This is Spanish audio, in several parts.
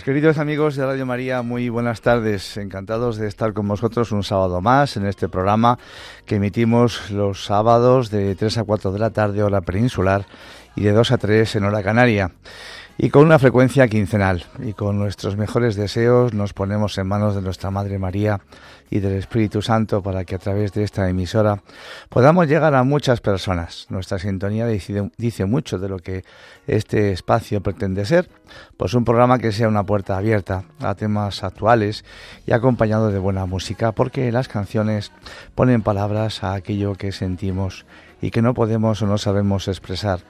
Pues queridos amigos de Radio María, muy buenas tardes. Encantados de estar con vosotros un sábado más en este programa que emitimos los sábados de 3 a 4 de la tarde hora peninsular y de 2 a 3 en hora canaria. Y con una frecuencia quincenal. Y con nuestros mejores deseos nos ponemos en manos de nuestra Madre María y del Espíritu Santo para que a través de esta emisora podamos llegar a muchas personas. Nuestra sintonía dice, dice mucho de lo que este espacio pretende ser, pues un programa que sea una puerta abierta a temas actuales y acompañado de buena música, porque las canciones ponen palabras a aquello que sentimos y que no podemos o no sabemos expresar.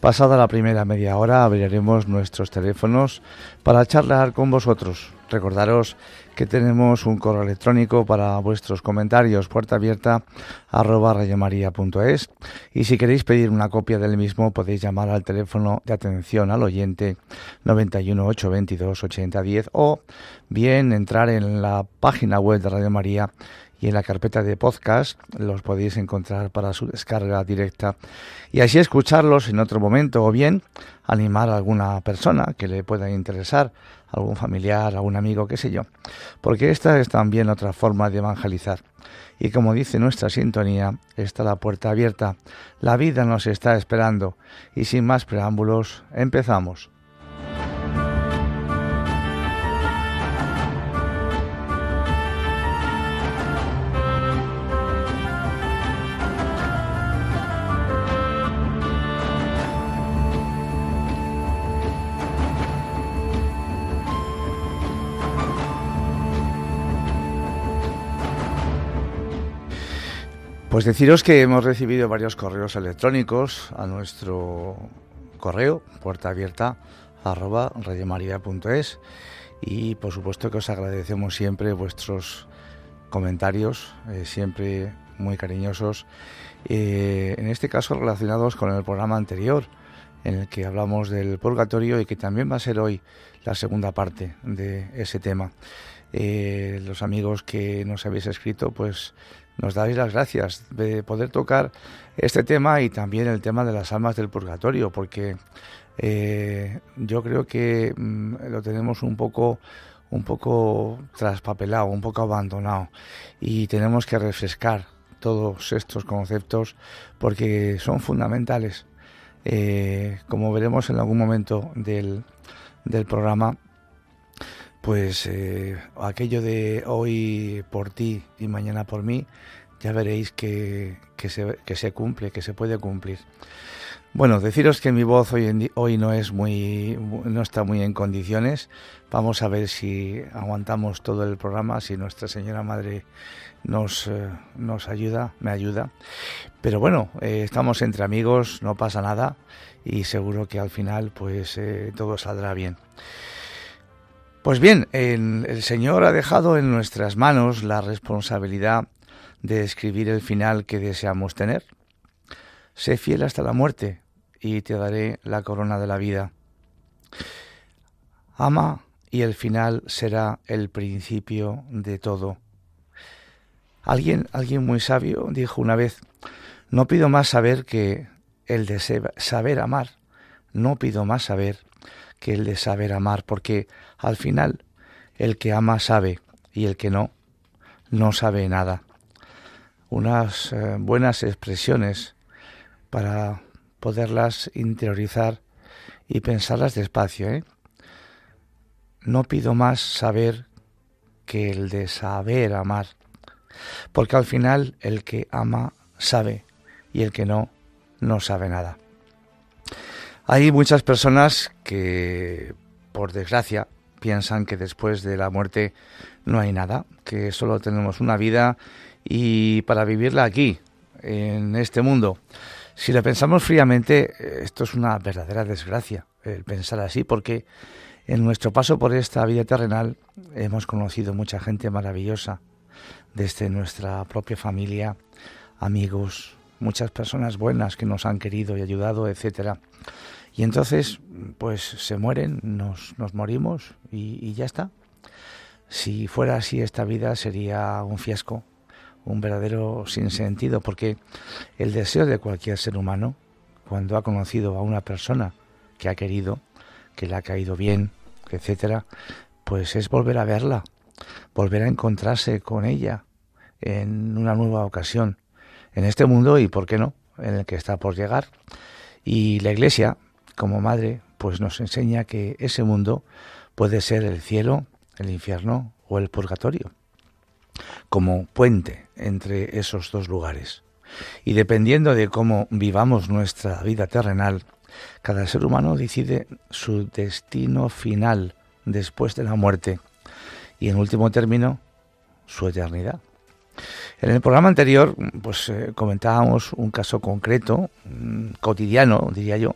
Pasada la primera media hora abriremos nuestros teléfonos para charlar con vosotros. Recordaros que tenemos un correo electrónico para vuestros comentarios, puerta abierta arroba y si queréis pedir una copia del mismo podéis llamar al teléfono de atención al oyente 91 822 8010 o bien entrar en la página web de Radio María y en la carpeta de podcast los podéis encontrar para su descarga directa. Y así escucharlos en otro momento o bien animar a alguna persona que le pueda interesar, algún familiar, algún amigo, qué sé yo, porque esta es también otra forma de evangelizar. Y como dice nuestra sintonía, está la puerta abierta, la vida nos está esperando y sin más preámbulos, empezamos. Pues deciros que hemos recibido varios correos electrónicos a nuestro correo, puerta abierta, arroba radiomaria.es y por supuesto que os agradecemos siempre vuestros comentarios, eh, siempre muy cariñosos, eh, en este caso relacionados con el programa anterior, en el que hablamos del purgatorio y que también va a ser hoy la segunda parte de ese tema. Eh, los amigos que nos habéis escrito, pues nos dais las gracias de poder tocar este tema y también el tema de las almas del purgatorio, porque eh, yo creo que mm, lo tenemos un poco un poco traspapelado, un poco abandonado y tenemos que refrescar todos estos conceptos porque son fundamentales. Eh, como veremos en algún momento del, del programa, pues eh, aquello de hoy por ti y mañana por mí ya veréis que, que, se, que se cumple, que se puede cumplir. Bueno, deciros que mi voz hoy, hoy no es muy, no está muy en condiciones. Vamos a ver si aguantamos todo el programa, si nuestra señora madre nos, eh, nos ayuda, me ayuda. Pero bueno, eh, estamos entre amigos, no pasa nada y seguro que al final pues eh, todo saldrá bien. Pues bien, el Señor ha dejado en nuestras manos la responsabilidad de escribir el final que deseamos tener. Sé fiel hasta la muerte y te daré la corona de la vida. Ama y el final será el principio de todo. Alguien, alguien muy sabio dijo una vez, no pido más saber que el de saber amar, no pido más saber que el de saber amar, porque al final el que ama sabe y el que no, no sabe nada. Unas eh, buenas expresiones para poderlas interiorizar y pensarlas despacio. ¿eh? No pido más saber que el de saber amar, porque al final el que ama sabe y el que no, no sabe nada. Hay muchas personas que, por desgracia, piensan que después de la muerte no hay nada, que solo tenemos una vida y para vivirla aquí, en este mundo. Si lo pensamos fríamente, esto es una verdadera desgracia, el pensar así, porque en nuestro paso por esta vida terrenal hemos conocido mucha gente maravillosa, desde nuestra propia familia, amigos, muchas personas buenas que nos han querido y ayudado, etcétera. Y entonces, pues se mueren, nos, nos morimos y, ya está. Si fuera así esta vida sería un fiasco, un verdadero sinsentido, porque el deseo de cualquier ser humano, cuando ha conocido a una persona que ha querido, que le ha caído bien, etcétera, pues es volver a verla, volver a encontrarse con ella en una nueva ocasión, en este mundo y, ¿por qué no?, en el que está por llegar. Y la Iglesia, como madre, pues nos enseña que ese mundo puede ser el cielo, el infierno o el purgatorio, como puente entre esos dos lugares. Y dependiendo de cómo vivamos nuestra vida terrenal, cada ser humano decide su destino final después de la muerte y en último término su eternidad. En el programa anterior, pues eh, comentábamos un caso concreto, mm, cotidiano, diría yo,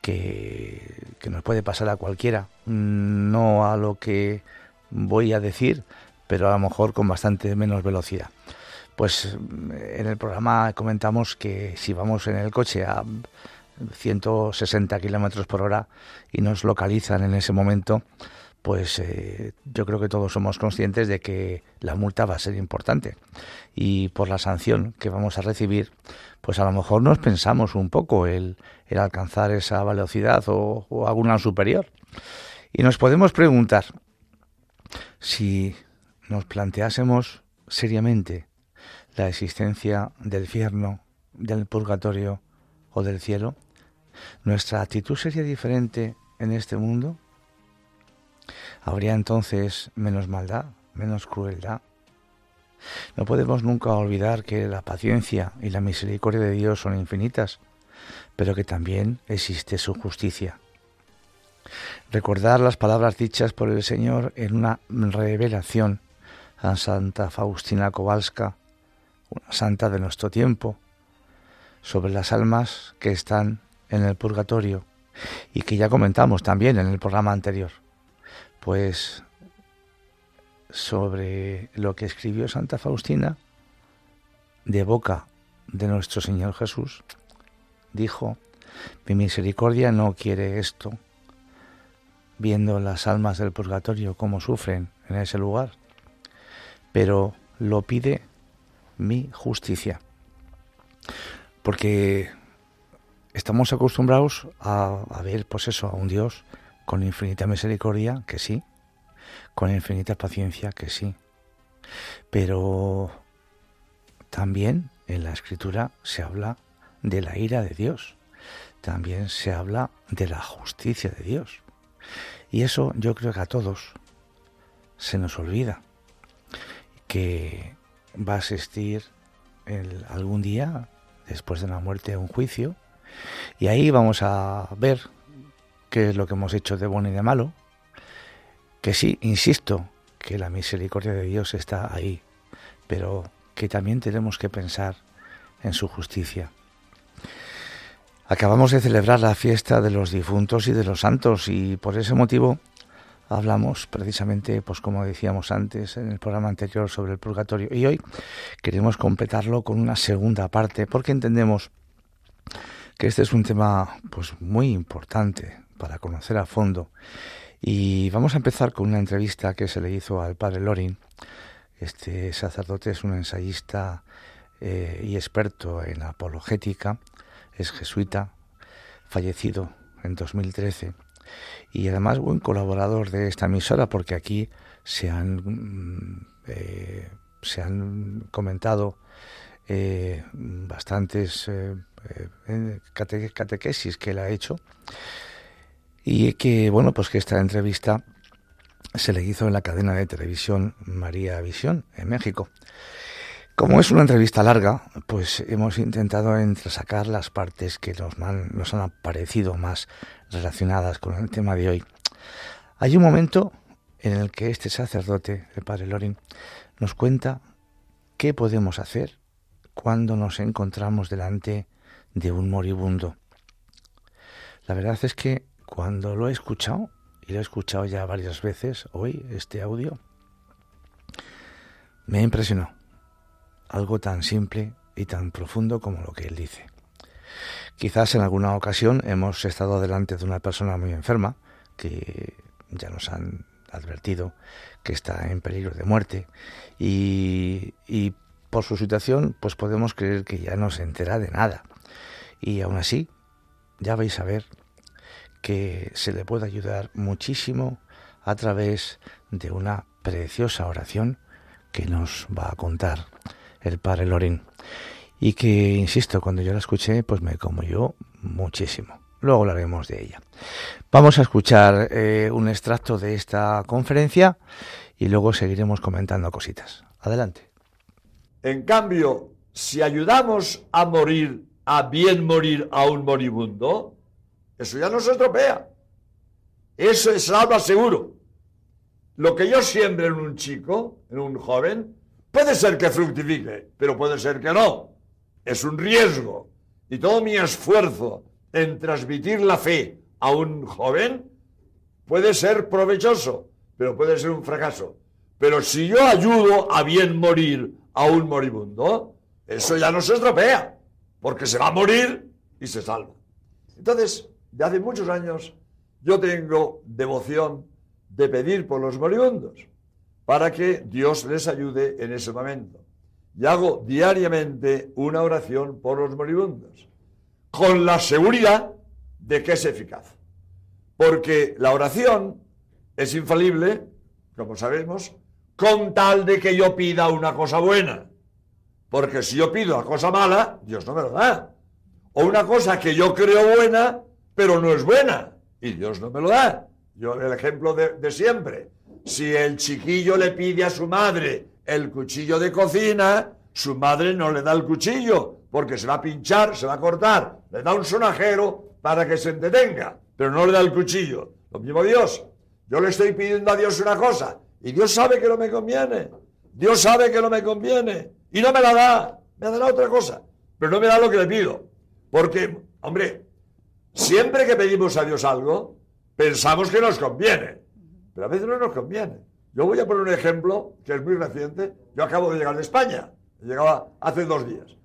que, que, nos puede pasar a cualquiera, mm, no a lo que voy a decir, pero a lo mejor con bastante menos velocidad. Pues mm, en el programa comentamos que si vamos en el coche a 160 kilómetros por hora y nos localizan en ese momento, pues eh, yo creo que todos somos conscientes de que la multa va a ser importante y por la sanción que vamos a recibir, pues a lo mejor nos pensamos un poco el, alcanzar esa velocidad o, o alguna superior. Y nos podemos preguntar si nos planteásemos seriamente la existencia del infierno, del purgatorio o del cielo, ¿nuestra actitud sería diferente en este mundo? Habría entonces menos maldad, menos crueldad. No podemos nunca olvidar que la paciencia y la misericordia de Dios son infinitas, pero que también existe su justicia. Recordar las palabras dichas por el Señor en una revelación a Santa Faustina Kowalska, una santa de nuestro tiempo, sobre las almas que están en el purgatorio y que ya comentamos también en el programa anterior pues sobre lo que escribió Santa Faustina de boca de nuestro Señor Jesús, dijo, mi misericordia no quiere esto, viendo las almas del purgatorio cómo sufren en ese lugar, pero lo pide mi justicia. Porque estamos acostumbrados a, a ver, pues eso, a un Dios con infinita misericordia, que sí, con infinita paciencia, que sí. Pero también en la escritura se habla de la ira de Dios, también se habla de la justicia de Dios. Y eso yo creo que a todos se nos olvida, que va a existir algún día, después de la muerte, un juicio. Y ahí vamos a ver qué es lo que hemos hecho de bueno y de malo. Que sí, insisto, que la misericordia de Dios está ahí, pero que también tenemos que pensar en su justicia. Acabamos de celebrar la fiesta de los difuntos y de los santos y por ese motivo hablamos precisamente, pues como decíamos antes en el programa anterior sobre el purgatorio y hoy queremos completarlo con una segunda parte porque entendemos que este es un tema pues muy importante para conocer a fondo. Y vamos a empezar con una entrevista que se le hizo al padre Lorin. Este sacerdote es un ensayista eh, y experto en apologética, es jesuita, fallecido en 2013 y además buen colaborador de esta emisora porque aquí se han, mm, eh, se han comentado eh, bastantes catequesis que él ha hecho y que bueno pues que esta entrevista se le hizo en la cadena de televisión María Visión en México como es una entrevista larga, pues hemos intentado entresacar las partes que nos han, nos han parecido más relacionadas con el tema de hoy. Hay un momento en el que este sacerdote, el padre Lorin, nos cuenta qué podemos hacer cuando nos encontramos delante de un moribundo. La verdad es que cuando lo he escuchado, y lo he escuchado ya varias veces hoy, este audio, me impresionó algo tan simple y tan profundo como lo que él dice. Quizás en alguna ocasión hemos estado delante de una persona muy enferma, que ya nos han advertido que está en peligro de muerte, y, y por su situación pues podemos creer que ya no se entera de nada. Y aún así, ya vais a ver que se le puede ayudar muchísimo a través de una preciosa oración que nos va a contar el padre Lorín. Y que, insisto, cuando yo la escuché, pues me conmovió muchísimo. Luego hablaremos de ella. Vamos a escuchar eh, un extracto de esta conferencia y luego seguiremos comentando cositas. Adelante. En cambio, si ayudamos a morir, a bien morir a un moribundo, eso ya no se estropea. Eso es salva seguro. Lo que yo siembre en un chico, en un joven, Puede ser que fructifique, pero puede ser que no. Es un riesgo. Y todo mi esfuerzo en transmitir la fe a un joven puede ser provechoso, pero puede ser un fracaso. Pero si yo ayudo a bien morir a un moribundo, eso ya no se estropea, porque se va a morir y se salva. Entonces, de hace muchos años, yo tengo devoción de pedir por los moribundos para que Dios les ayude en ese momento. Y hago diariamente una oración por los moribundos, con la seguridad de que es eficaz. Porque la oración es infalible, como sabemos, con tal de que yo pida una cosa buena. Porque si yo pido una cosa mala, Dios no me lo da. O una cosa que yo creo buena, pero no es buena, y Dios no me lo da. Yo el ejemplo de, siempre si el chiquillo le pide a su madre el cuchillo de cocina, su madre no le da el cuchillo, porque se va a pinchar, se va a cortar, le da un sonajero para que se entretenga, pero no le da el cuchillo. Lo mismo Dios. Yo le estoy pidiendo a Dios una cosa, y Dios sabe que no me conviene. Dios sabe que no me conviene, y no me la da, me dará otra cosa, pero no me da lo que le pido. Porque, hombre, siempre que pedimos a Dios algo, pensamos que nos conviene. Pero a veces no nos conviene. Yo voy a poner un ejemplo que es muy reciente. Yo acabo de llegar de España. Llegaba hace dos días.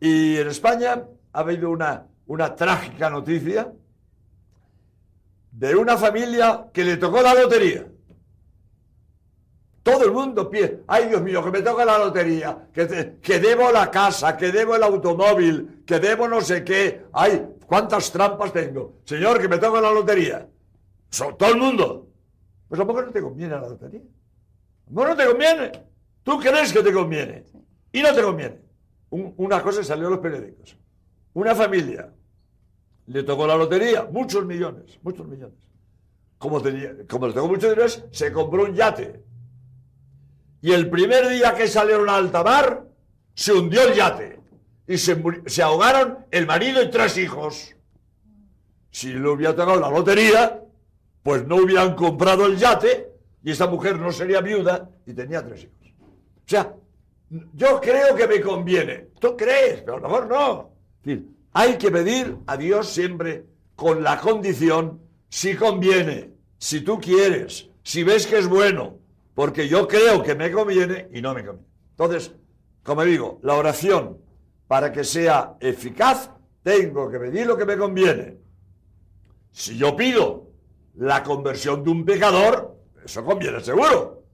Y en España ha habido una, una trágica noticia de una familia que le tocó la lotería. Todo el mundo pide, ay Dios mío, que me toca la lotería, que, que debo la casa, que debo el automóvil, que debo no sé qué. Ay, cuántas trampas tengo. Señor, que me toca la lotería. todo el mundo. Pues a poco no te conviene la lotería. No, no te conviene. Tú crees que te conviene. Y no te conviene. una cosa salió en los periódicos. Una familia le tocó la lotería, muchos millones, muchos millones. Como, tenía, como le tocó muchos dinero, se compró un yate. Y el primer día que salieron a alta mar, se hundió el yate y se, ahogaron el marido y tres hijos. Si le hubiera tocado la lotería, pues no hubieran comprado el yate y esa mujer no sería viuda y tenía tres hijos. O sea, yo creo que me conviene. ¿Tú crees? Pero a lo mejor no. hay que pedir a Dios siempre con la condición si conviene, si tú quieres, si ves que es bueno, porque yo creo que me conviene y no me conviene. Entonces, como digo, la oración, para que sea eficaz, tengo que pedir lo que me conviene. Si yo pido la conversión de un pecador, eso conviene seguro.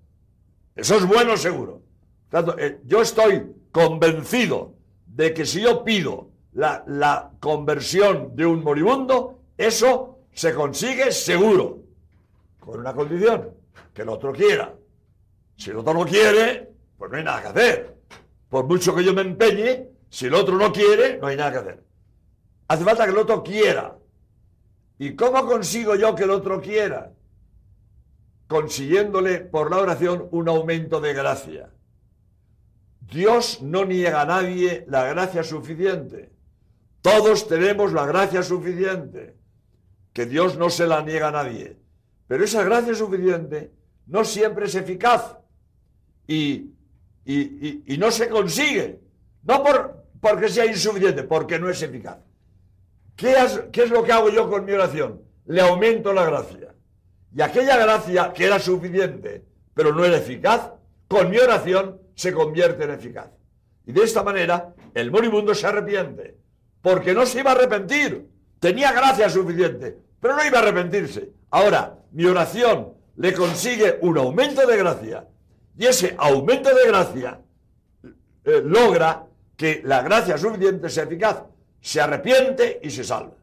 Eso es bueno seguro. Tanto, eh, yo estoy convencido de que si yo pido la, la conversión de un moribundo, eso se consigue seguro. Con una condición, que el otro quiera. Si el otro no quiere, pues no hay nada que hacer. Por mucho que yo me empeñe, si el otro no quiere, no hay nada que hacer. Hace falta que el otro quiera. ¿Y cómo consigo yo que el otro quiera? Consiguiéndole por la oración un aumento de gracia. Dios no niega a nadie la gracia suficiente. Todos tenemos la gracia suficiente, que Dios no se la niega a nadie. Pero esa gracia suficiente no siempre es eficaz y, y, no se consigue. No por, porque sea insuficiente, porque no es eficaz. ¿Qué es, lo que hago yo con mi oración? Le aumento la gracia. Y aquella gracia que era suficiente, pero no era eficaz, con mi oración se convierte en eficaz. Y de esta manera, el moribundo se arrepiente, porque no se iba a arrepentir. Tenía gracia suficiente, pero no iba a arrepentirse. Ahora, mi oración le consigue un aumento de gracia, y ese aumento de gracia eh, logra que la gracia suficiente sea eficaz se arrepiente y se salva.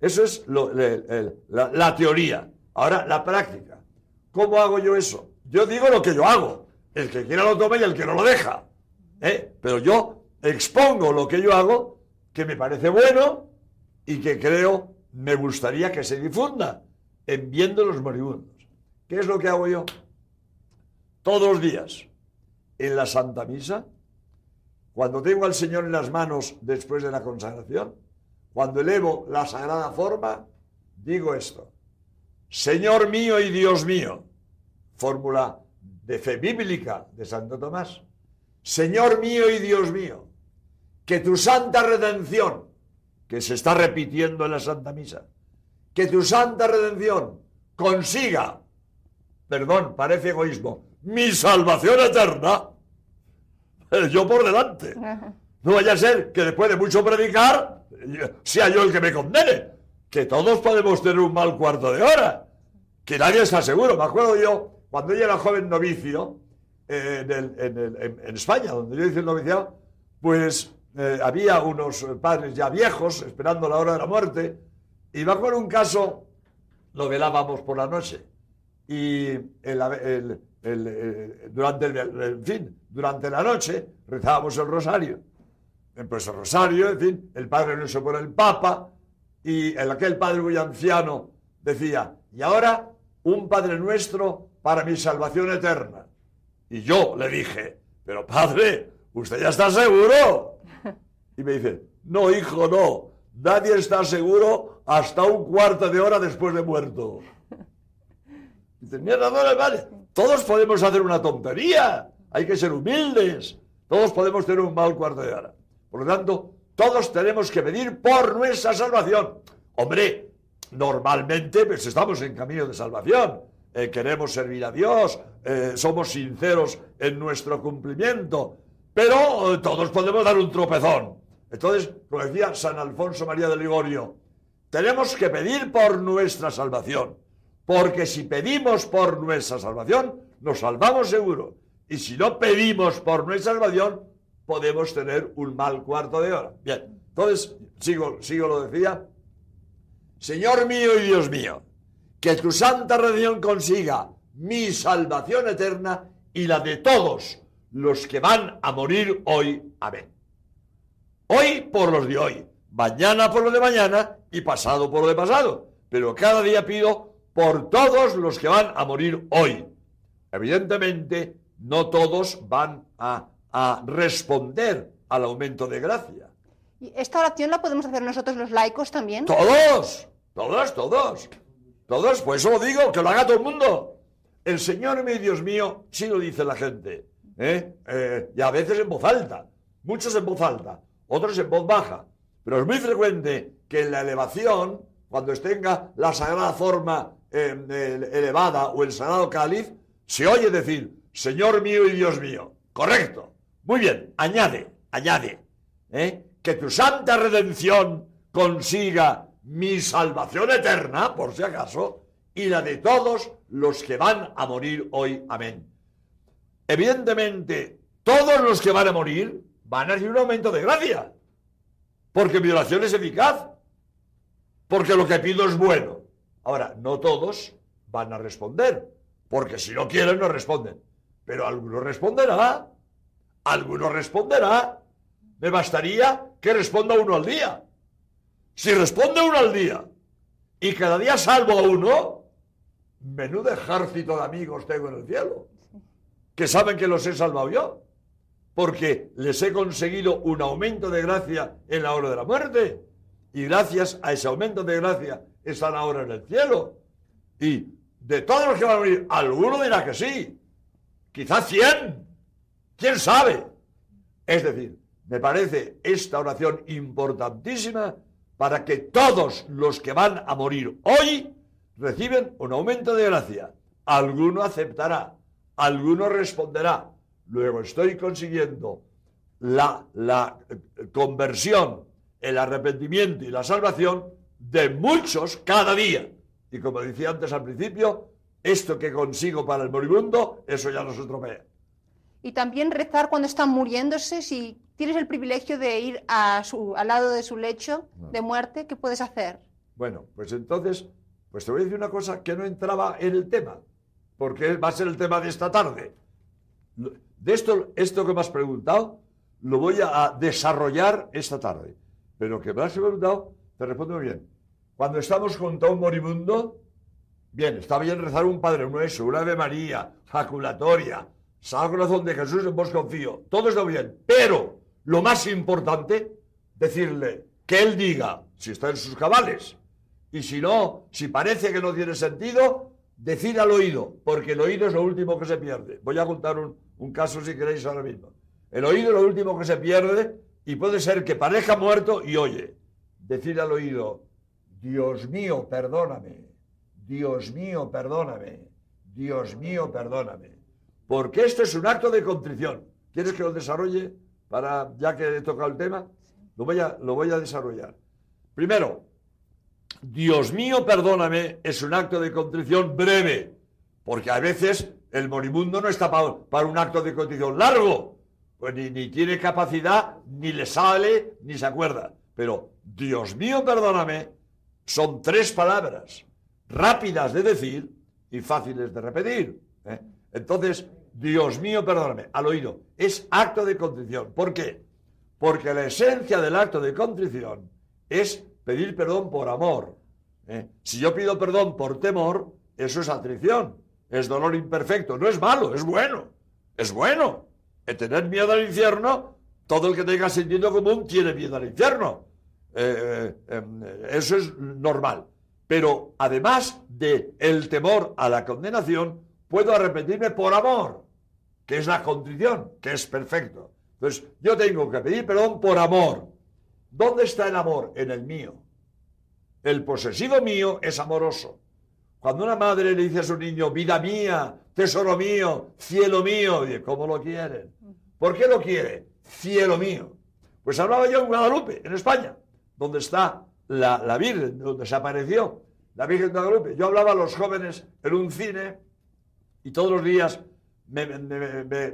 Eso es la, teoría. Ahora, la práctica. ¿Cómo hago yo eso? Yo digo lo que yo hago. El que quiera lo toma y el que no lo deja. ¿eh? Pero yo expongo lo que yo hago, que me parece bueno y que creo me gustaría que se difunda en viendo los moribundos. ¿Qué es lo que hago yo? Todos los días, en la Santa Misa, cuando tengo al Señor en las manos después de la consagración, cuando elevo la sagrada forma, digo esto. Señor mío y Dios mío. Fórmula de fe bíblica de Santo Tomás. Señor mío y Dios mío, que tu santa redención, que se está repitiendo en la Santa Misa, que tu santa redención consiga, perdón, parece egoísmo, mi salvación eterna yo por delante. No vaya a ser que después de mucho predicar, sea yo el que me condene. Que todos podemos tener un mal cuarto de hora. Que nadie está seguro. Me acuerdo yo, cuando yo era joven novicio, eh, en, España, donde yo hice el noviciado, pues eh, había unos padres ya viejos esperando la hora de la muerte. Y me acuerdo un caso, lo velábamos por la noche. Y el, eh, durante, el, fin, durante la noche rezábamos el rosario. Pues el rosario, en fin, el Padre Nuestro por el Papa, y el, aquel Padre muy anciano decía, y ahora un Padre Nuestro para mi salvación eterna. Y yo le dije, pero Padre, ¿usted ya está seguro? Y me dice, no, hijo, no, nadie está seguro hasta un cuarto de hora después de muerto. El padre. Todos podemos hacer una tontería. Hay que ser humildes. Todos podemos tener un mal cuarto de hora. Por lo tanto, todos tenemos que pedir por nuestra salvación. Hombre, normalmente pues, estamos en camino de salvación. Eh, queremos servir a Dios, eh, somos sinceros en nuestro cumplimiento, pero eh, todos podemos dar un tropezón. Entonces, como decía San Alfonso María de Ligorio, tenemos que pedir por nuestra salvación. Porque si pedimos por nuestra salvación, nos salvamos seguro. Y si no pedimos por nuestra salvación, podemos tener un mal cuarto de hora. Bien, entonces, sigo, sigo lo decía. Señor mío y Dios mío, que tu santa redención consiga mi salvación eterna y la de todos los que van a morir hoy. Amén. Hoy por los de hoy, mañana por lo de mañana y pasado por lo de pasado. Pero cada día pido por todos los que van a morir hoy. Evidentemente, no todos van a, responder al aumento de gracia. ¿Y esta oración la podemos hacer nosotros los laicos también? Todos, todos, todos. Todos, pues eso lo digo, que lo haga todo el mundo. El Señor mi Dios mío, sí lo dice la gente. ¿eh? Eh, y a veces en voz alta. Muchos en voz alta, otros en voz baja. Pero es muy frecuente que en la elevación, cuando tenga la sagrada forma eh, elevada o el sagrado cáliz, se oye decir, Señor mío y Dios mío. Correcto. Muy bien, añade, añade. Que tu santa redención consiga mi salvación eterna, por si acaso, y la de todos los que van a morir hoy. Amén. Evidentemente, todos los que van a morir van a recibir un aumento de gracia, porque mi oración es eficaz, porque lo que pido es bueno. Ahora, no todos van a responder, porque si no quieren no responden, pero alguno responderá, alguno responderá. Me bastaría que responda uno al día. Si responde uno al día y cada día salvo a uno, menudo ejército de amigos tengo en el cielo, que saben que los he salvado yo, porque les he conseguido un aumento de gracia en la hora de la muerte, y gracias a ese aumento de gracia están ahora en el cielo. Y de todos los que van a morir, alguno dirá que sí, quizás cien, quién sabe. Es decir, me parece esta oración importantísima para que todos los que van a morir hoy reciben un aumento de gracia. Alguno aceptará, alguno responderá. Luego estoy consiguiendo la, la conversión, el arrepentimiento y la salvación de muchos cada día. Y como decía antes al principio, esto que consigo para el moribundo, eso ya no se estropea. Y también rezar cuando están muriéndose, si tienes el privilegio de ir a su, al lado de su lecho de muerte, ¿qué puedes hacer? Bueno, pues entonces, pues te voy a decir una cosa que no entraba en el tema, porque va a ser el tema de esta tarde. De esto, esto que me has preguntado, lo voy a desarrollar esta tarde. Pero que me has preguntado, te respondo muy bien. Cuando estamos junto a un moribundo, bien, está bien rezar un Padre Nuestro, una Ave María, jaculatoria, Salve corazón de Jesús, en vos confío. Todo está bien, pero lo más importante, decirle que Él diga si está en sus cabales. Y si no, si parece que no tiene sentido, decir al oído, porque el oído es lo último que se pierde. Voy a contar un, un caso si queréis ahora mismo. El oído es lo último que se pierde y puede ser que parezca muerto y oye. Decir al oído, Dios mío, perdóname. Dios mío, perdóname. Dios mío, perdóname. Porque esto es un acto de contrición. ¿Quieres que lo desarrolle? para, ya que he tocado el tema, lo voy a, lo voy a desarrollar. Primero, Dios mío, perdóname, es un acto de contrición breve, porque a veces el moribundo no está para, un acto de contrición largo, pues ni, ni tiene capacidad, ni le sale, ni se acuerda. Pero Dios mío, perdóname, son tres palabras, rápidas de decir y fáciles de repetir. ¿eh? Entonces, Dios mío, perdóname, al oído. Es acto de contrición. ¿Por qué? Porque la esencia del acto de contrición es pedir perdón por amor. ¿eh? Si yo pido perdón por temor, eso es atrición, es dolor imperfecto. No es malo, es bueno. Es bueno. El tener miedo al infierno, todo el que tenga sentido común tiene miedo al infierno. Eh, eh, eso es normal. Pero además de el temor a la condenación, puedo arrepentirme por amor que es la contrición, que es perfecto. Entonces, yo tengo que pedir perdón por amor. ¿Dónde está el amor? En el mío. El posesivo mío es amoroso. Cuando una madre le dice a su niño, vida mía, tesoro mío, cielo mío, ¿cómo lo quieren? ¿Por qué lo quiere? Cielo mío. Pues hablaba yo en Guadalupe, en España, donde está la, Virgen, donde se apareció la Virgen de Guadalupe. Yo hablaba a los jóvenes en un cine y todos los días me,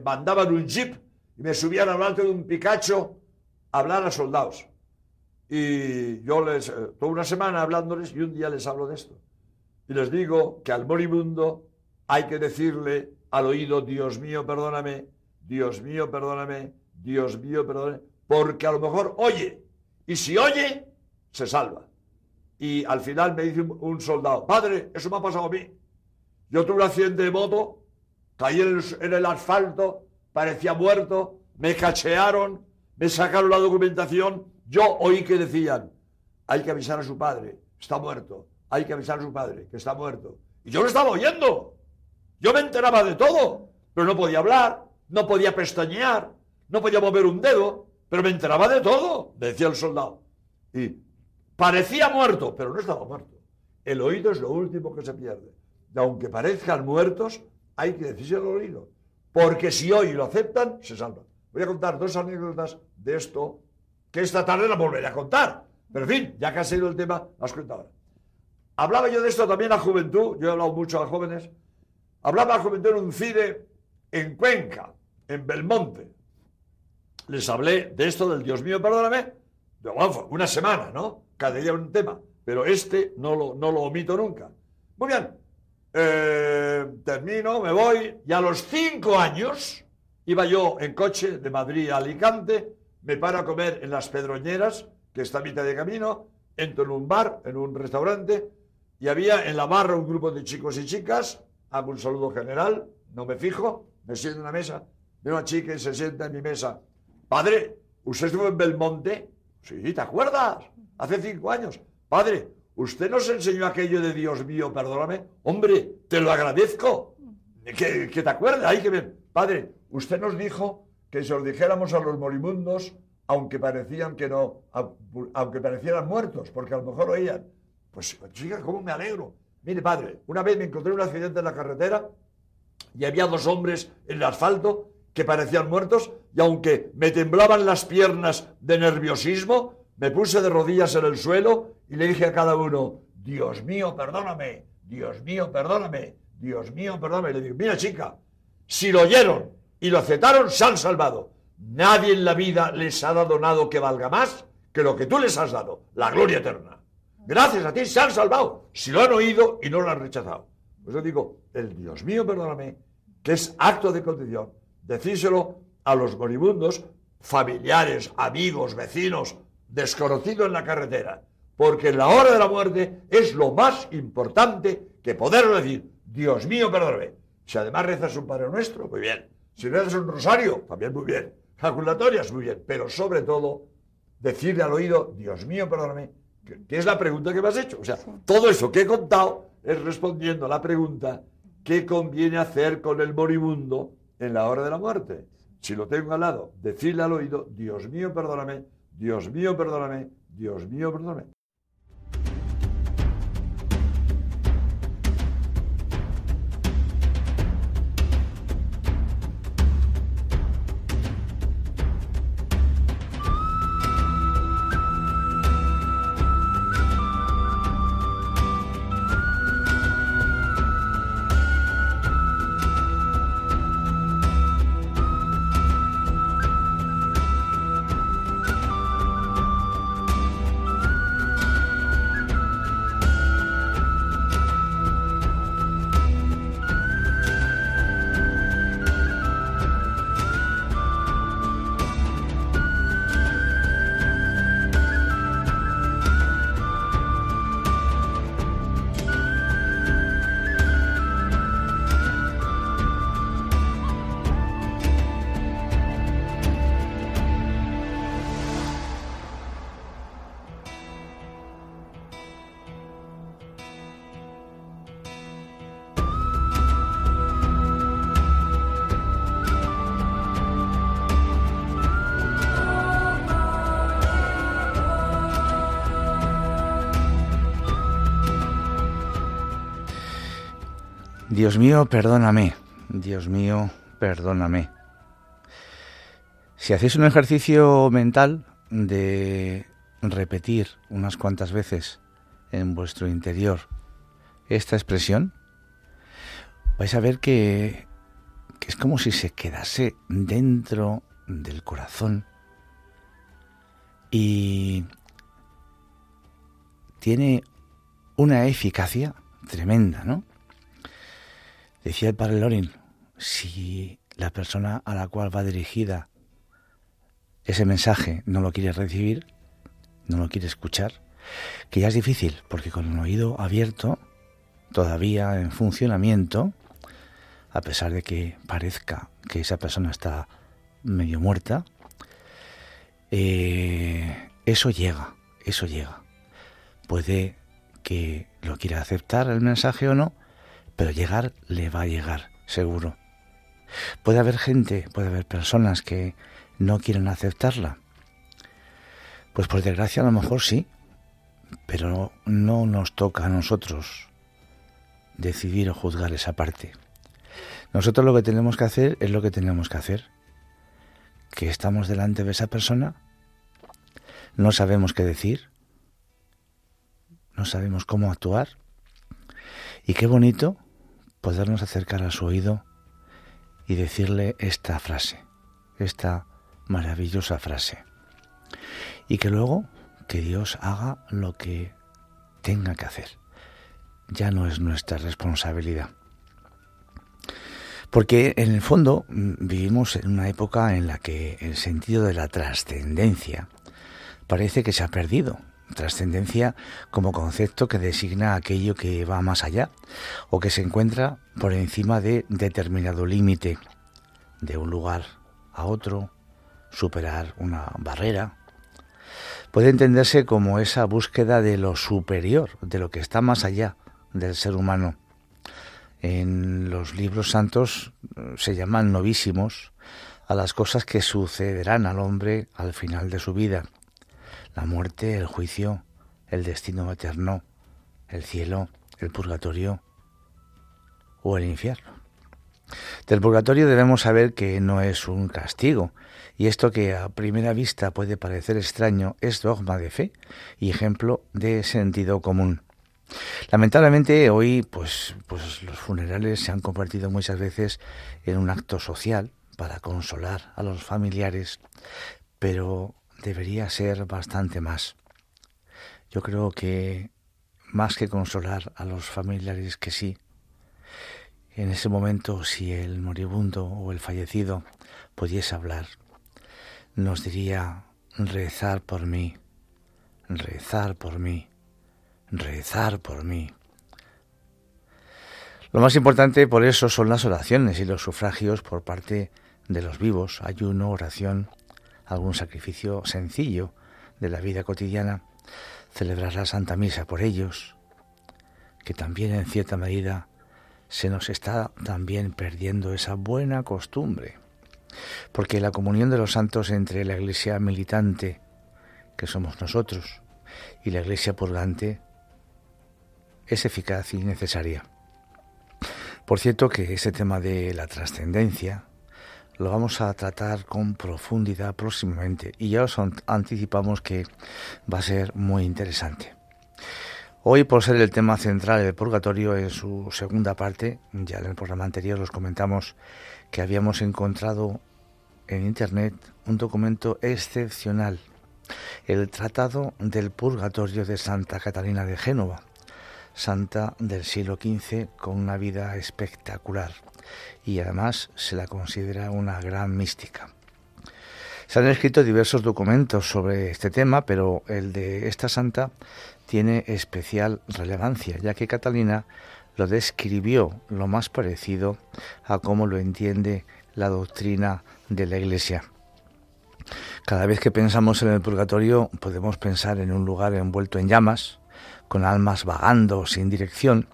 mandaban un jeep y me subían al alto de un Picacho a hablar a soldados. Y yo les, eh, toda una semana hablándoles y un día les hablo de esto. Y les digo que al moribundo hay que decirle al oído, Dios mío, perdóname, Dios mío, perdóname, Dios mío, perdóname, porque a lo mejor oye. Y si oye, se salva. Y al final me dice un, soldado, padre, eso me ha pasado a mí. Yo tuve un accidente de moto Caí en el, asfalto, parecía muerto, me cachearon me sacaron la documentación, yo oí que decían, hay que avisar a su padre, está muerto, hay que avisar a su padre, que está muerto. Y yo lo estaba oyendo. Yo me enteraba de todo, pero no podía hablar, no podía pestañear, no podía mover un dedo, pero me enteraba de todo, decía el soldado. Y parecía muerto, pero no estaba muerto. El oído es lo último que se pierde. Y aunque parezcan muertos, hay que decirse el oído. Porque si hoy lo aceptan, se salvan. Voy a contar dos anécdotas de esto que esta tarde la volveré a contar. Pero en fin, ya que ha sido el tema, las cuento ahora. Hablaba yo de esto también a juventud, yo he hablado mucho a jóvenes. Hablaba a juventud en un CIDE en Cuenca, en Belmonte. Les hablé de esto del Dios mío, perdóname, de una semana, ¿no? Cada día un tema. Pero este no lo, no lo omito nunca. Muy bien, eh, termino, me voy, y a los cinco años iba yo en coche de Madrid a Alicante, me paro a comer en las Pedroñeras, que está a mitad de camino, entro en un bar, en un restaurante, y había en la barra un grupo de chicos y chicas, hago un saludo general, no me fijo, me siento en la mesa, veo una chica y se sienta en mi mesa. Padre, ¿usted estuvo en Belmonte? Sí, ¿te acuerdas? Hace cinco años. Padre, ¿Usted nos enseñó aquello de Dios mío, perdóname? Hombre, te lo agradezco. Que, te acuerdas, hay que ver. Padre, usted nos dijo que si os dijéramos a los moribundos, aunque parecían que no, aunque parecieran muertos, porque a lo mejor oían. Pues, chica, ¿cómo me alegro? Mire, padre, una vez me encontré un accidente en la carretera y había dos hombres en el asfalto que parecían muertos y aunque me temblaban las piernas de nerviosismo, me puse de rodillas en el suelo y le dije a cada uno, Dios mío, perdóname, Dios mío, perdóname, Dios mío, perdóname. Y le digo, mira chica, si lo oyeron y lo aceptaron, se han salvado. Nadie en la vida les ha dado nada que valga más que lo que tú les has dado, la gloria eterna. Gracias a ti se han salvado, si lo han oído y no lo han rechazado. Pues yo digo, el Dios mío, perdóname, que es acto de condición, decírselo a los moribundos, familiares, amigos, vecinos, desconocido en la carretera, porque en la hora de la muerte es lo más importante que poder decir, Dios mío, perdóname. Si además rezas un Padre Nuestro, muy bien. Si rezas un rosario, también muy bien. Jaculatorias, muy bien. Pero sobre todo, decirle al oído, Dios mío, perdóname, que, es la pregunta que me has hecho. O sea, todo eso que he contado es respondiendo a la pregunta, ¿qué conviene hacer con el moribundo en la hora de la muerte? Si lo tengo al lado, decirle al oído, Dios mío, perdóname, Dios mío, perdóname, Dios mío, perdóname. Dios mío, perdóname. Dios mío, perdóname. Si hacéis un ejercicio mental de repetir unas cuantas veces en vuestro interior esta expresión, vais a ver que, es como si se quedase dentro del corazón y tiene una eficacia tremenda, ¿no? Decía el padre Lorin, si la persona a la cual va dirigida ese mensaje no lo quiere recibir, no lo quiere escuchar, que ya es difícil, porque con el oído abierto, todavía en funcionamiento, a pesar de que parezca que esa persona está medio muerta, eh, eso llega, eso llega. Puede que lo quiera aceptar el mensaje o no, pero llegar le va a llegar, seguro. Puede haber gente, puede haber personas que no quieren aceptarla. Pues por desgracia a lo mejor sí, pero no nos toca a nosotros decidir o juzgar esa parte. Nosotros lo que tenemos que hacer es lo que tenemos que hacer. Que estamos delante de esa persona, no sabemos qué decir, no sabemos cómo actuar. Y qué bonito podernos acercar a su oído y decirle esta frase, esta maravillosa frase. Y que luego que Dios haga lo que tenga que hacer. Ya no es nuestra responsabilidad. Porque en el fondo vivimos en una época en la que el sentido de la trascendencia parece que se ha perdido. Trascendencia como concepto que designa aquello que va más allá o que se encuentra por encima de determinado límite, de un lugar a otro, superar una barrera. Puede entenderse como esa búsqueda de lo superior, de lo que está más allá del ser humano. En los libros santos eh, se llaman novísimos a las cosas que sucederán al hombre al final de su vida la muerte, el juicio, el destino eterno, el cielo, el purgatorio o el infierno. Del purgatorio debemos saber que no es un castigo, y esto que a primera vista puede parecer extraño es dogma de fe y ejemplo de sentido común. Lamentablemente hoy pues, pues los funerales se han convertido muchas veces en un acto social para consolar a los familiares, pero debería ser bastante más. Yo creo que más que consolar a los familiares que sí, en ese momento si el moribundo o el fallecido pudiese hablar, nos diría rezar por mí, rezar por mí, rezar por mí. Lo más importante por eso son las oraciones y los sufragios por parte de los vivos, ayuno, oración, algún sacrificio sencillo de la vida cotidiana, celebrar la Santa Misa por ellos, que también en cierta medida se nos está también perdiendo esa buena costumbre, porque la comunión de los santos entre la Iglesia militante, que somos nosotros, y la Iglesia purgante, es eficaz y necesaria. Por cierto que ese tema de la trascendencia, lo vamos a tratar con profundidad próximamente y ya os anticipamos que va a ser muy interesante. Hoy, por ser el tema central del purgatorio en su segunda parte, ya en el programa anterior os comentamos que habíamos encontrado en Internet un documento excepcional, el Tratado del Purgatorio de Santa Catalina de Génova, santa del siglo XV con una vida espectacular y además se la considera una gran mística. Se han escrito diversos documentos sobre este tema, pero el de esta santa tiene especial relevancia, ya que Catalina lo describió lo más parecido a cómo lo entiende la doctrina de la Iglesia. Cada vez que pensamos en el purgatorio podemos pensar en un lugar envuelto en llamas, con almas vagando sin dirección,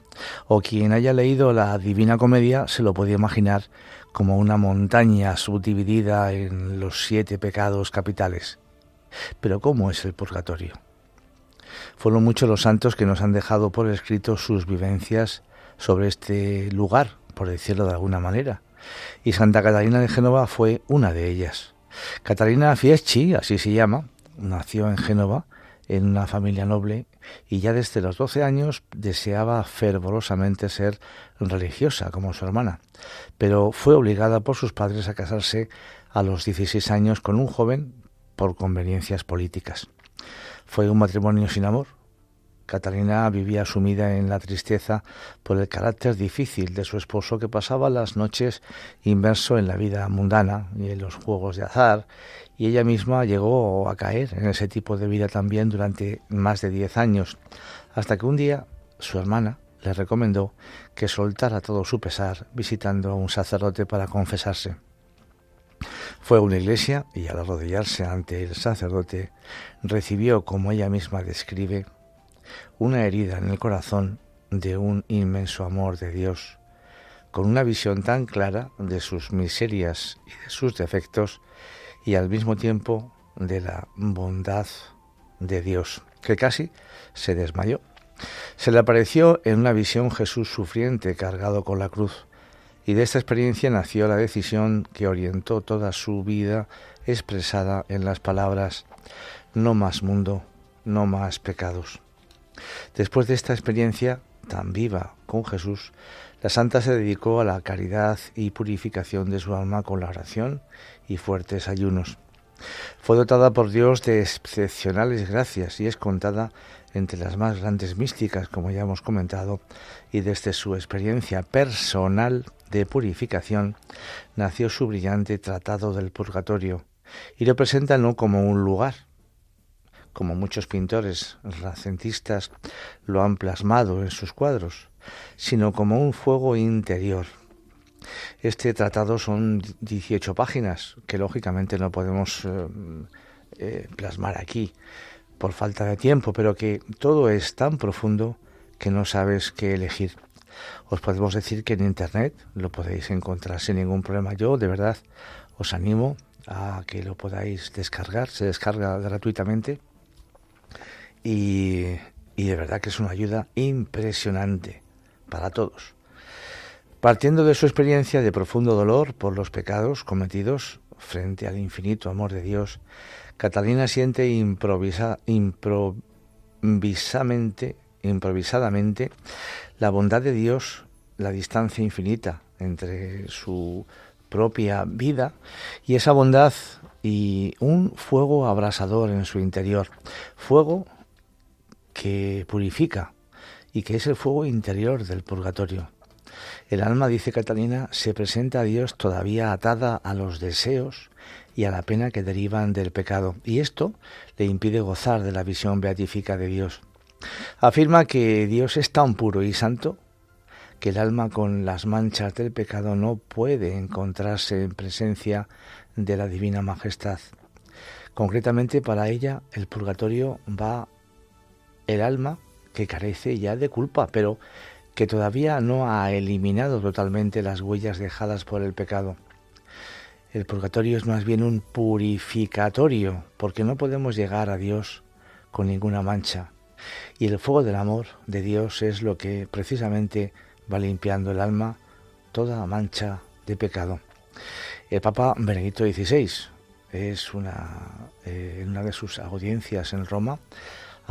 o quien haya leído la Divina Comedia se lo puede imaginar como una montaña subdividida en los siete pecados capitales. Pero ¿cómo es el purgatorio? Fueron muchos los santos que nos han dejado por escrito sus vivencias sobre este lugar, por decirlo de alguna manera, y Santa Catalina de Génova fue una de ellas. Catalina Fieschi, así se llama, nació en Génova en una familia noble y ya desde los 12 años deseaba fervorosamente ser religiosa como su hermana, pero fue obligada por sus padres a casarse a los 16 años con un joven por conveniencias políticas. Fue un matrimonio sin amor. Catalina vivía sumida en la tristeza por el carácter difícil de su esposo que pasaba las noches inmerso en la vida mundana y en los juegos de azar y ella misma llegó a caer en ese tipo de vida también durante más de diez años, hasta que un día su hermana le recomendó que soltara todo su pesar visitando a un sacerdote para confesarse. Fue a una iglesia y al arrodillarse ante el sacerdote recibió, como ella misma describe, una herida en el corazón de un inmenso amor de Dios, con una visión tan clara de sus miserias y de sus defectos y al mismo tiempo de la bondad de Dios, que casi se desmayó. Se le apareció en una visión Jesús sufriente cargado con la cruz, y de esta experiencia nació la decisión que orientó toda su vida expresada en las palabras no más mundo, no más pecados. Después de esta experiencia tan viva con Jesús, la santa se dedicó a la caridad y purificación de su alma con la oración y fuertes ayunos. Fue dotada por Dios de excepcionales gracias y es contada entre las más grandes místicas, como ya hemos comentado, y desde su experiencia personal de purificación nació su brillante Tratado del Purgatorio, y lo presenta no como un lugar, como muchos pintores racentistas lo han plasmado en sus cuadros, sino como un fuego interior. Este tratado son 18 páginas que lógicamente no podemos eh, eh, plasmar aquí por falta de tiempo, pero que todo es tan profundo que no sabes qué elegir. Os podemos decir que en Internet lo podéis encontrar sin ningún problema. Yo de verdad os animo a que lo podáis descargar, se descarga gratuitamente y, de verdad que es una ayuda impresionante para todos. Partiendo de su experiencia de profundo dolor por los pecados cometidos frente al infinito amor de Dios, Catalina siente improvisa, improvisadamente la bondad de Dios, la distancia infinita entre su propia vida y esa bondad y un fuego abrasador en su interior. Fuego que purifica y que es el fuego interior del purgatorio. El alma, dice Catalina, se presenta a Dios todavía atada a los deseos y a la pena que derivan del pecado, y esto le impide gozar de la visión beatífica de Dios. Afirma que Dios es tan puro y santo que el alma con las manchas del pecado no puede encontrarse en presencia de la divina majestad. Concretamente para ella el purgatorio va el alma que carece ya de culpa, pero que todavía no ha eliminado totalmente las huellas dejadas por el pecado. El purgatorio es más bien un purificatorio, porque no podemos llegar a Dios con ninguna mancha. Y el fuego del amor de Dios es lo que precisamente va limpiando el alma toda mancha de pecado. El Papa Benedicto XVI es una, eh, en una de sus audiencias en Roma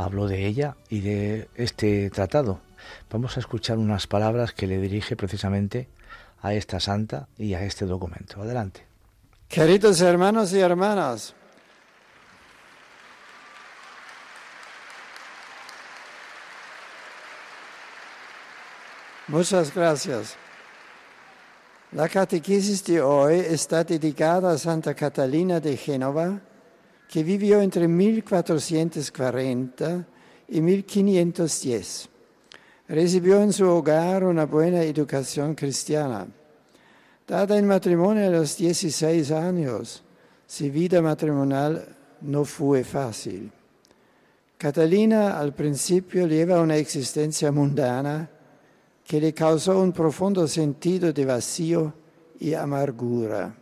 habló de ella y de este tratado. Vamos a escuchar unas palabras que le dirige precisamente a esta santa y a este documento. Adelante. Queridos hermanos y hermanas, muchas gracias. La catequesis de hoy está dedicada a Santa Catalina de Génova que vivió entre 1440 y 1510. Recibió en su hogar una buena educación cristiana. Dada en matrimonio a los 16 años, su vida matrimonial no fue fácil. Catalina al principio lleva una existencia mundana que le causó un profundo sentido de vacío y amargura.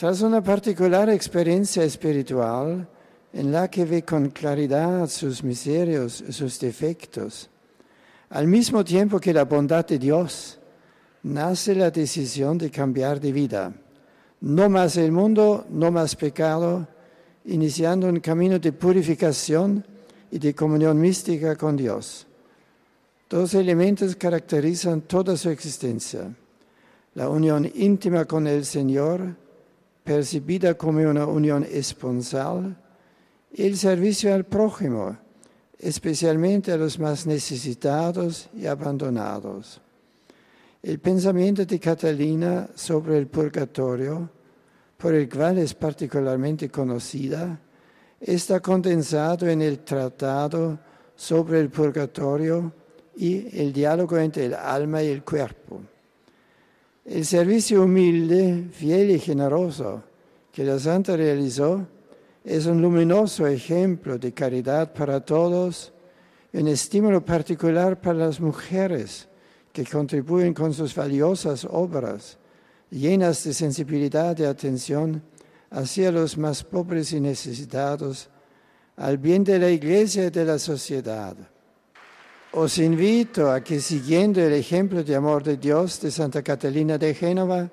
Tras una particular experiencia espiritual en la que ve con claridad sus miserios sus defectos, al mismo tiempo que la bondad de Dios, nace la decisión de cambiar de vida. No más el mundo, no más pecado, iniciando un camino de purificación y de comunión mística con Dios. Dos elementos caracterizan toda su existencia. La unión íntima con el Señor percibida como una unión esponsal, el servicio al prójimo, especialmente a los más necesitados y abandonados. El pensamiento de Catalina sobre el purgatorio, por el cual es particularmente conocida, está condensado en el tratado sobre el purgatorio y el diálogo entre el alma y el cuerpo. El servicio humilde, fiel y generoso que la Santa realizó es un luminoso ejemplo de caridad para todos, un estímulo particular para las mujeres que contribuyen con sus valiosas obras, llenas de sensibilidad y atención hacia los más pobres y necesitados, al bien de la Iglesia y de la sociedad. Os invito a que siguiendo el ejemplo de amor de Dios de Santa Catalina de Génova,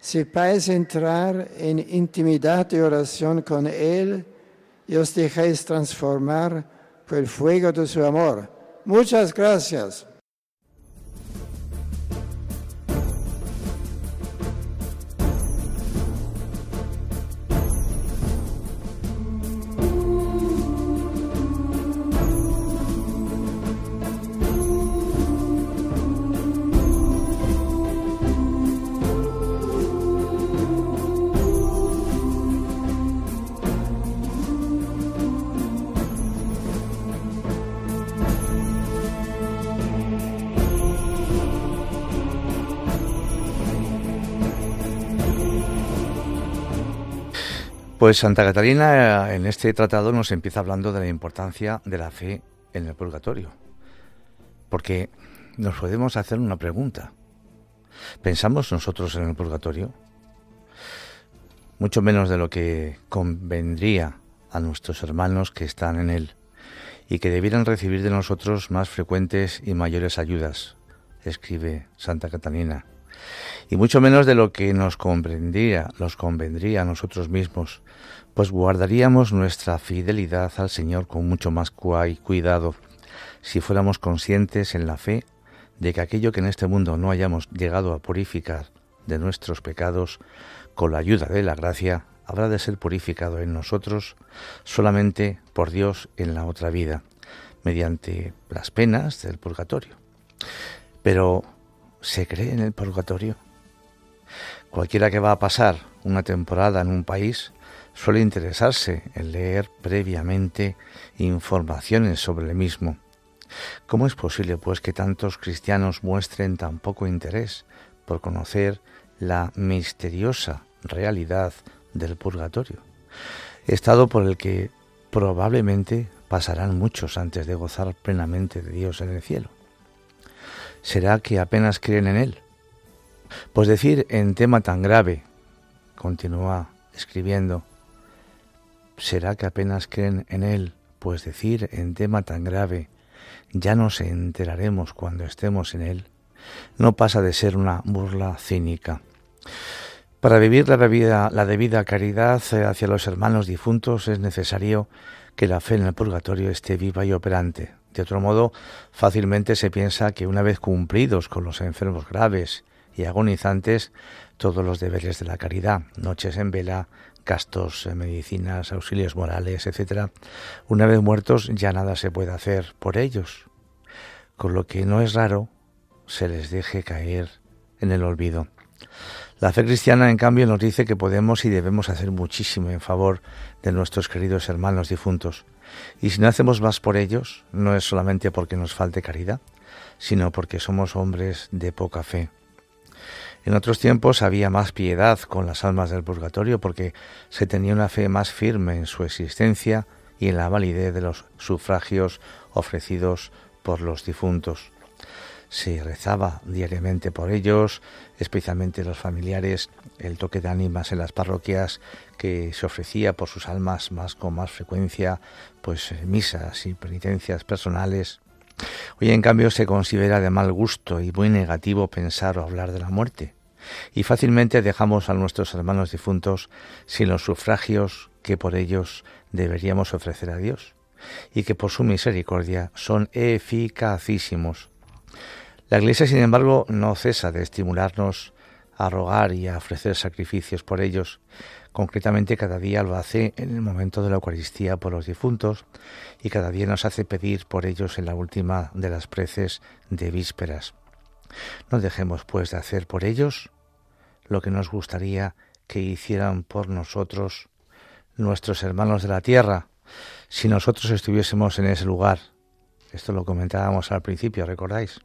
sepáis entrar en intimidad de oración con Él y os dejéis transformar por el fuego de su amor. Muchas gracias. Pues Santa Catalina en este tratado nos empieza hablando de la importancia de la fe en el purgatorio. Porque nos podemos hacer una pregunta. ¿Pensamos nosotros en el purgatorio? Mucho menos de lo que convendría a nuestros hermanos que están en él y que debieran recibir de nosotros más frecuentes y mayores ayudas, escribe Santa Catalina y mucho menos de lo que nos convendría, nos convendría a nosotros mismos, pues guardaríamos nuestra fidelidad al Señor con mucho más cuidado si fuéramos conscientes en la fe de que aquello que en este mundo no hayamos llegado a purificar de nuestros pecados, con la ayuda de la gracia, habrá de ser purificado en nosotros solamente por Dios en la otra vida, mediante las penas del purgatorio. Pero, ¿se cree en el purgatorio? Cualquiera que va a pasar una temporada en un país suele interesarse en leer previamente informaciones sobre el mismo. ¿Cómo es posible, pues, que tantos cristianos muestren tan poco interés por conocer la misteriosa realidad del purgatorio? Estado por el que probablemente pasarán muchos antes de gozar plenamente de Dios en el cielo. ¿Será que apenas creen en Él? Pues decir en tema tan grave, continúa escribiendo, ¿será que apenas creen en él? Pues decir en tema tan grave, ya nos enteraremos cuando estemos en él, no pasa de ser una burla cínica. Para vivir la debida, la debida caridad hacia los hermanos difuntos es necesario que la fe en el purgatorio esté viva y operante. De otro modo, fácilmente se piensa que una vez cumplidos con los enfermos graves y agonizantes todos los deberes de la caridad, noches en vela, gastos, eh, medicinas, auxilios morales, etc. Una vez muertos ya nada se puede hacer por ellos, con lo que no es raro se les deje caer en el olvido. La fe cristiana, en cambio, nos dice que podemos y debemos hacer muchísimo en favor de nuestros queridos hermanos difuntos. Y si no hacemos más por ellos, no es solamente porque nos falte caridad, sino porque somos hombres de poca fe. En otros tiempos había más piedad con las almas del purgatorio porque se tenía una fe más firme en su existencia y en la validez de los sufragios ofrecidos por los difuntos. Se rezaba diariamente por ellos, especialmente los familiares, el toque de ánimas en las parroquias que se ofrecía por sus almas más con más frecuencia, pues eh, misas y penitencias personales. Hoy en cambio se considera de mal gusto y muy negativo pensar o hablar de la muerte y fácilmente dejamos a nuestros hermanos difuntos sin los sufragios que por ellos deberíamos ofrecer a Dios y que por su misericordia son eficacísimos. La Iglesia, sin embargo, no cesa de estimularnos a rogar y a ofrecer sacrificios por ellos. Concretamente, cada día lo hace en el momento de la Eucaristía por los difuntos y cada día nos hace pedir por ellos en la última de las preces de vísperas. No dejemos, pues, de hacer por ellos lo que nos gustaría que hicieran por nosotros nuestros hermanos de la tierra, si nosotros estuviésemos en ese lugar. Esto lo comentábamos al principio, ¿recordáis?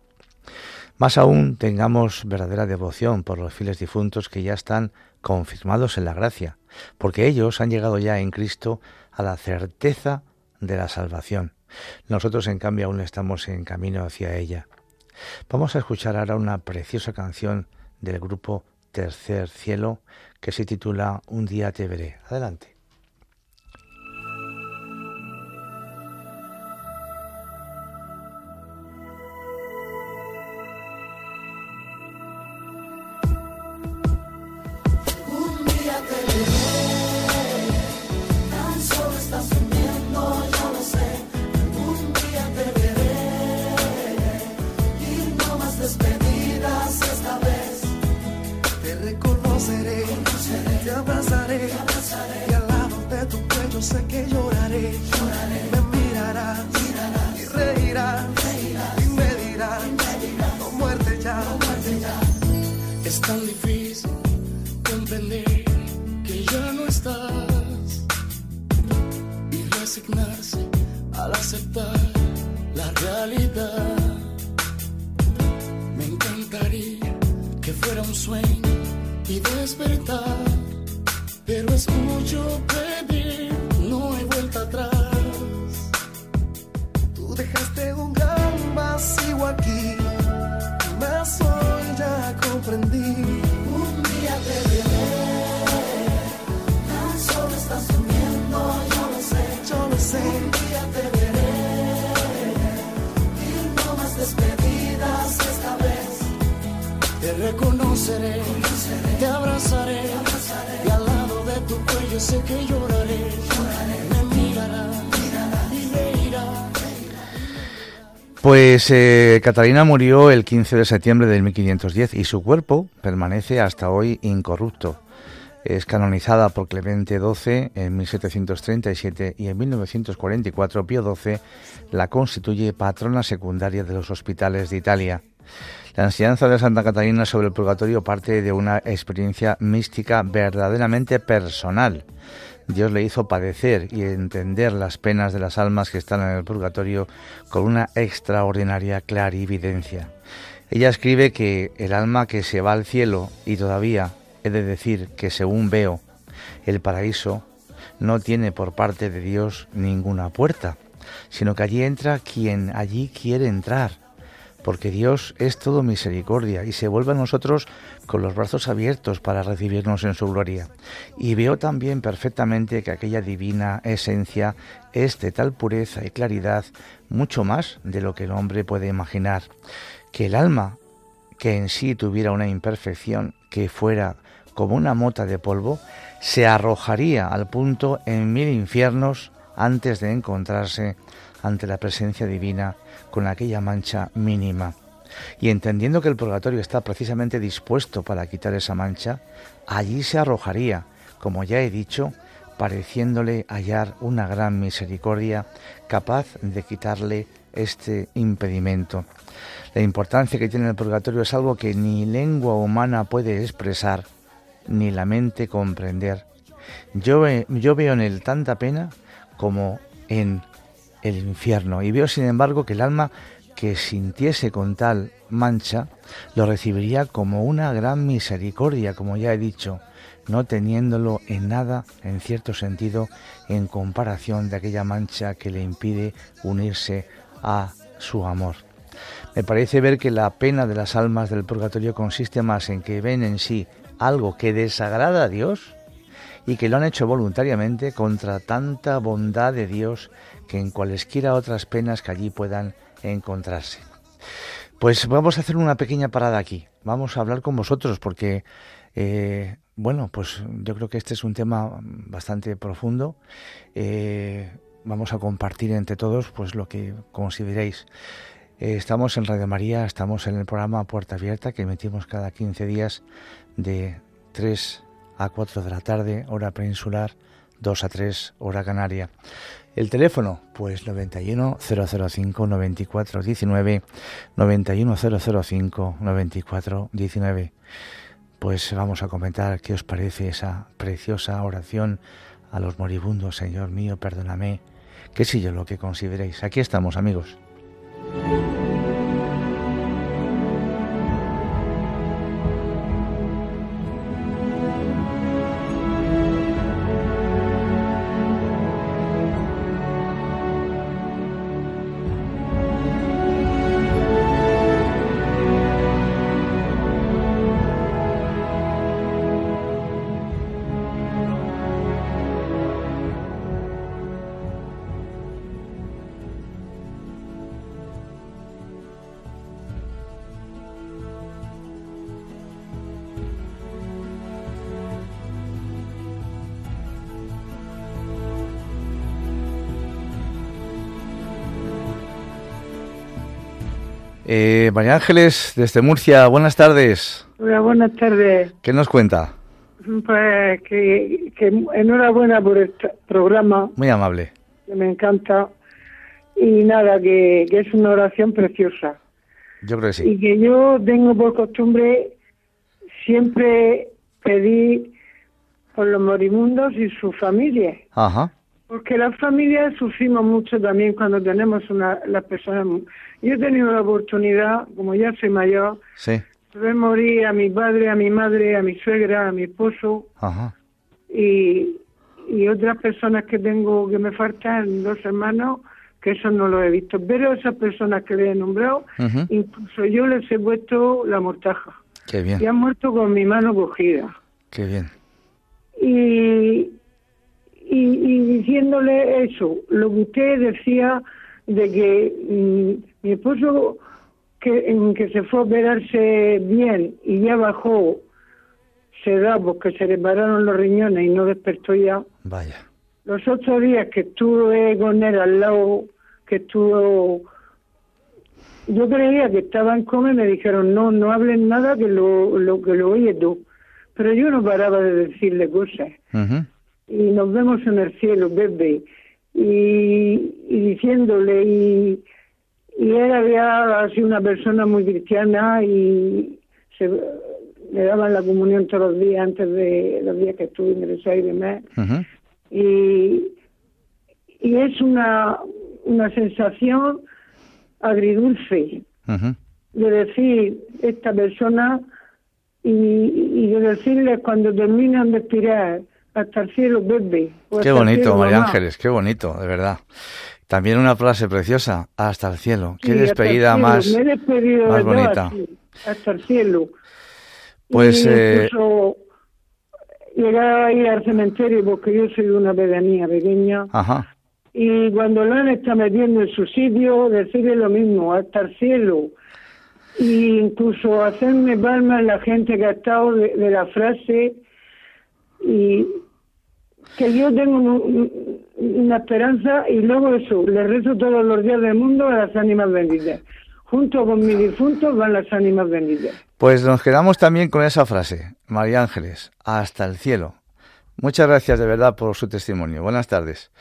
Más aún tengamos verdadera devoción por los fieles difuntos que ya están confirmados en la gracia, porque ellos han llegado ya en Cristo a la certeza de la salvación. Nosotros, en cambio, aún estamos en camino hacia ella. Vamos a escuchar ahora una preciosa canción del grupo Tercer Cielo que se titula Un día te veré. Adelante. yo pedí, no hay vuelta atrás. Tú dejaste un gran vacío aquí, más hoy ya comprendí. Un día te veré, tan solo estás subiendo, yo lo sé, yo lo sé. Un día te veré, y más despedidas esta vez. Te reconoceré. Pues eh, Catalina murió el 15 de septiembre de 1510 y su cuerpo permanece hasta hoy incorrupto. Es canonizada por Clemente XII en 1737 y en 1944 Pío XII la constituye patrona secundaria de los hospitales de Italia. La enseñanza de Santa Catalina sobre el purgatorio parte de una experiencia mística verdaderamente personal Dios le hizo padecer y entender las penas de las almas que están en el purgatorio con una extraordinaria clarividencia. Ella escribe que el alma que se va al cielo, y todavía he de decir que según veo, el paraíso no tiene por parte de Dios ninguna puerta, sino que allí entra quien allí quiere entrar porque Dios es todo misericordia y se vuelve a nosotros con los brazos abiertos para recibirnos en su gloria. Y veo también perfectamente que aquella divina esencia es de tal pureza y claridad mucho más de lo que el hombre puede imaginar, que el alma, que en sí tuviera una imperfección que fuera como una mota de polvo, se arrojaría al punto en mil infiernos antes de encontrarse ante la presencia divina con aquella mancha mínima. Y entendiendo que el purgatorio está precisamente dispuesto para quitar esa mancha, allí se arrojaría, como ya he dicho, pareciéndole hallar una gran misericordia capaz de quitarle este impedimento. La importancia que tiene el purgatorio es algo que ni lengua humana puede expresar, ni la mente comprender. Yo, yo veo en él tanta pena como en el infierno. Y veo, sin embargo, que el alma que sintiese con tal mancha lo recibiría como una gran misericordia, como ya he dicho, no teniéndolo en nada, en cierto sentido, en comparación de aquella mancha que le impide unirse a su amor. Me parece ver que la pena de las almas del purgatorio consiste más en que ven en sí algo que desagrada a Dios y que lo han hecho voluntariamente contra tanta bondad de Dios que en cualesquiera otras penas que allí puedan encontrarse. Pues vamos a hacer una pequeña parada aquí. Vamos a hablar con vosotros porque, eh, bueno, pues yo creo que este es un tema bastante profundo. Eh, vamos a compartir entre todos pues lo que consideréis. Eh, estamos en Radio María, estamos en el programa Puerta Abierta que emitimos cada 15 días de 3 a 4 de la tarde, hora peninsular, 2 a 3, hora canaria. El teléfono, pues 91 005 94 19, 91 005 94 19. Pues vamos a comentar qué os parece esa preciosa oración a los moribundos, Señor mío, perdóname, qué sé yo lo que consideréis. Aquí estamos, amigos. María Ángeles, desde Murcia, buenas tardes. Hola, buenas tardes. ¿Qué nos cuenta? Pues que, que enhorabuena por este programa, Muy amable. que me encanta. Y nada, que, que es una oración preciosa. Yo creo que sí. Y que yo tengo por costumbre siempre pedir por los moribundos y sus familias. Ajá. Porque las familias sufrimos mucho también cuando tenemos una, las personas. Yo he tenido la oportunidad, como ya soy mayor, Sí. de morir a mi padre, a mi madre, a mi suegra, a mi esposo Ajá. y, y otras personas que tengo que me faltan, dos hermanos, que eso no lo he visto. Pero esas personas que les he nombrado, incluso yo les he puesto la mortaja. Qué bien. Y han muerto con mi mano cogida. Qué bien. y, y, y diciéndole eso, lo que usted decía de que mm, mi esposo que, en que se fue a operarse bien y ya bajó, se da porque se le pararon los riñones y no despertó ya. Vaya. Los ocho días que estuve con él al lado, que estuvo... Yo creía que estaba en coma y me dijeron, no, no hablen nada que lo, lo que lo oyes tú. Pero yo no paraba de decirle cosas. Ujú. Y nos vemos en el cielo, bebé. Y, y diciéndole, y, y él había sido una persona muy cristiana y se, le daban la comunión todos los días antes de los días que estuve ingresado y demás Ujú. y, y es una, una sensación agridulce de decir esta persona y, y de decirles cuando terminan de expirar hasta el cielo bebé Qué bonito, cielo, María mamá. Ángeles, qué bonito, de verdad. También una frase preciosa, hasta el cielo. Qué Sí, despedida cielo. más, bonita. hasta el cielo Pues, Y eh, llegaba a ir al cementerio porque yo soy de una pedanía pequeña Ajá. y cuando lo han está metiendo en su sitio, decirle lo mismo, hasta el cielo. Y incluso hacerme palmas la gente que ha estado de, de la frase y que yo tengo un- un- una esperanza y luego eso, le rezo todos los días del mundo a las ánimas benditas. Junto con mis difuntos van las ánimas benditas. Pues nos quedamos también con esa frase, María Ángeles, hasta el cielo. Muchas gracias de verdad por su testimonio. Buenas tardes.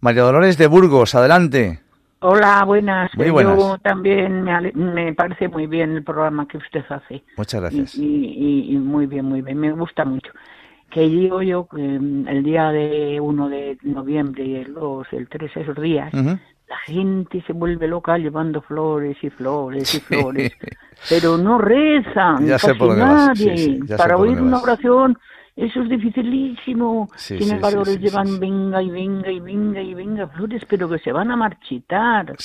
María Dolores de Burgos, adelante. Hola, buenas. Muy Yo buenas. también me, ale- me parece muy bien el programa que usted hace. Muchas gracias. y- y- y muy bien, muy bien. Me gusta mucho. Que digo yo que mm, el día de 1 de noviembre, el 2, el 3, esos días, la gente se vuelve loca llevando flores y flores y flores. Pero no rezan, Ya casi nadie. Sí, sí, Para oír una oración, eso es dificilísimo. Sí, Sin embargo, sí, les sí, llevan venga y venga y venga y venga flores, pero que se van a marchitar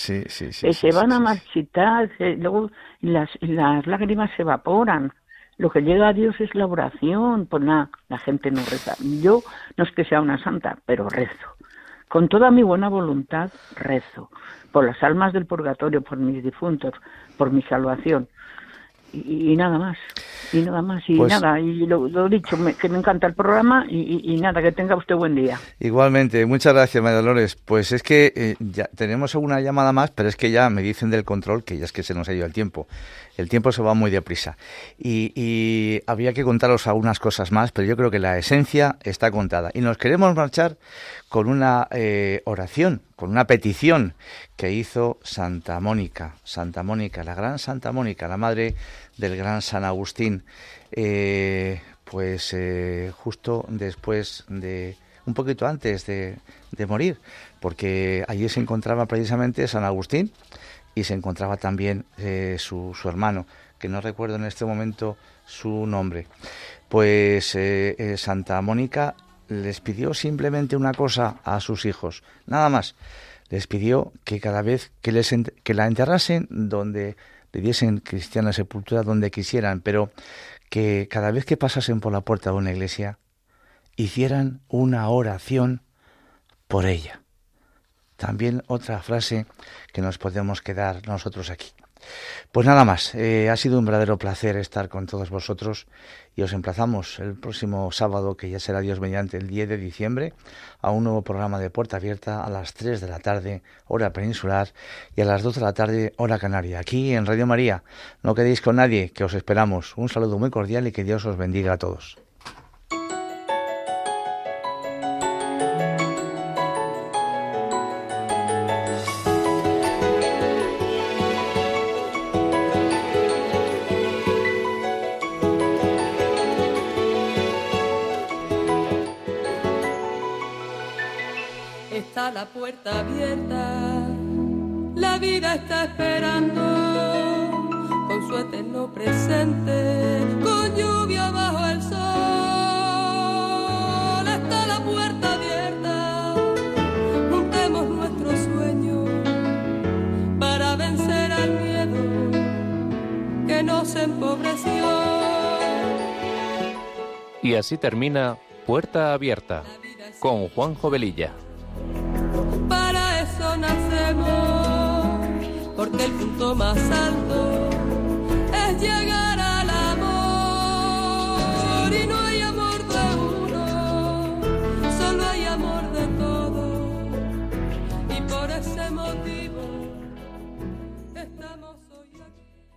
que se van a marchitar, se- luego las, las lágrimas se evaporan. Lo que llega a Dios es la oración, pues nada, la gente no reza. Yo no es que sea una santa, pero rezo. Con toda mi buena voluntad rezo. Por las almas del purgatorio, por mis difuntos, por mi salvación. Y, y nada más. Y nada más. Y Pues- nada. Y lo, lo dicho, me- que me encanta el programa y, y- y nada, que tenga usted buen día. Igualmente, muchas gracias, María Dolores. Pues es que eh, ya tenemos alguna llamada más, pero es que ya me dicen del control que ya es que se nos ha ido el tiempo. El tiempo se va muy deprisa. Y, y habría que contaros algunas cosas más, pero yo creo que la esencia está contada. Y nos queremos marchar con una eh, oración, con una petición que hizo Santa Mónica. Santa Mónica, la gran Santa Mónica, la madre del gran San Agustín. Eh, pues eh, justo después de un poquito antes de, de morir, porque allí se encontraba precisamente San Agustín y se encontraba también eh, su, su hermano, que no recuerdo en este momento su nombre. Pues eh, eh, Santa Mónica les pidió simplemente una cosa a sus hijos, nada más. Les pidió que cada vez que, les ent- que la enterrasen donde le diesen cristiana sepultura donde quisieran, pero que cada vez que pasasen por la puerta de una iglesia hicieran una oración por ella. También otra frase que nos podemos quedar nosotros aquí. Pues nada más, eh, ha sido un verdadero placer estar con todos vosotros y os emplazamos el próximo sábado, que ya será Dios mediante el 10 de diciembre, a un nuevo programa de Puerta Abierta a las 3 de la tarde, hora peninsular, y a las 2 de la tarde, hora canaria, aquí en Radio María. No quedéis con nadie, que os esperamos. Un saludo muy cordial y que Dios os bendiga a todos. Termina Puerta Abierta con Juan Jovelilla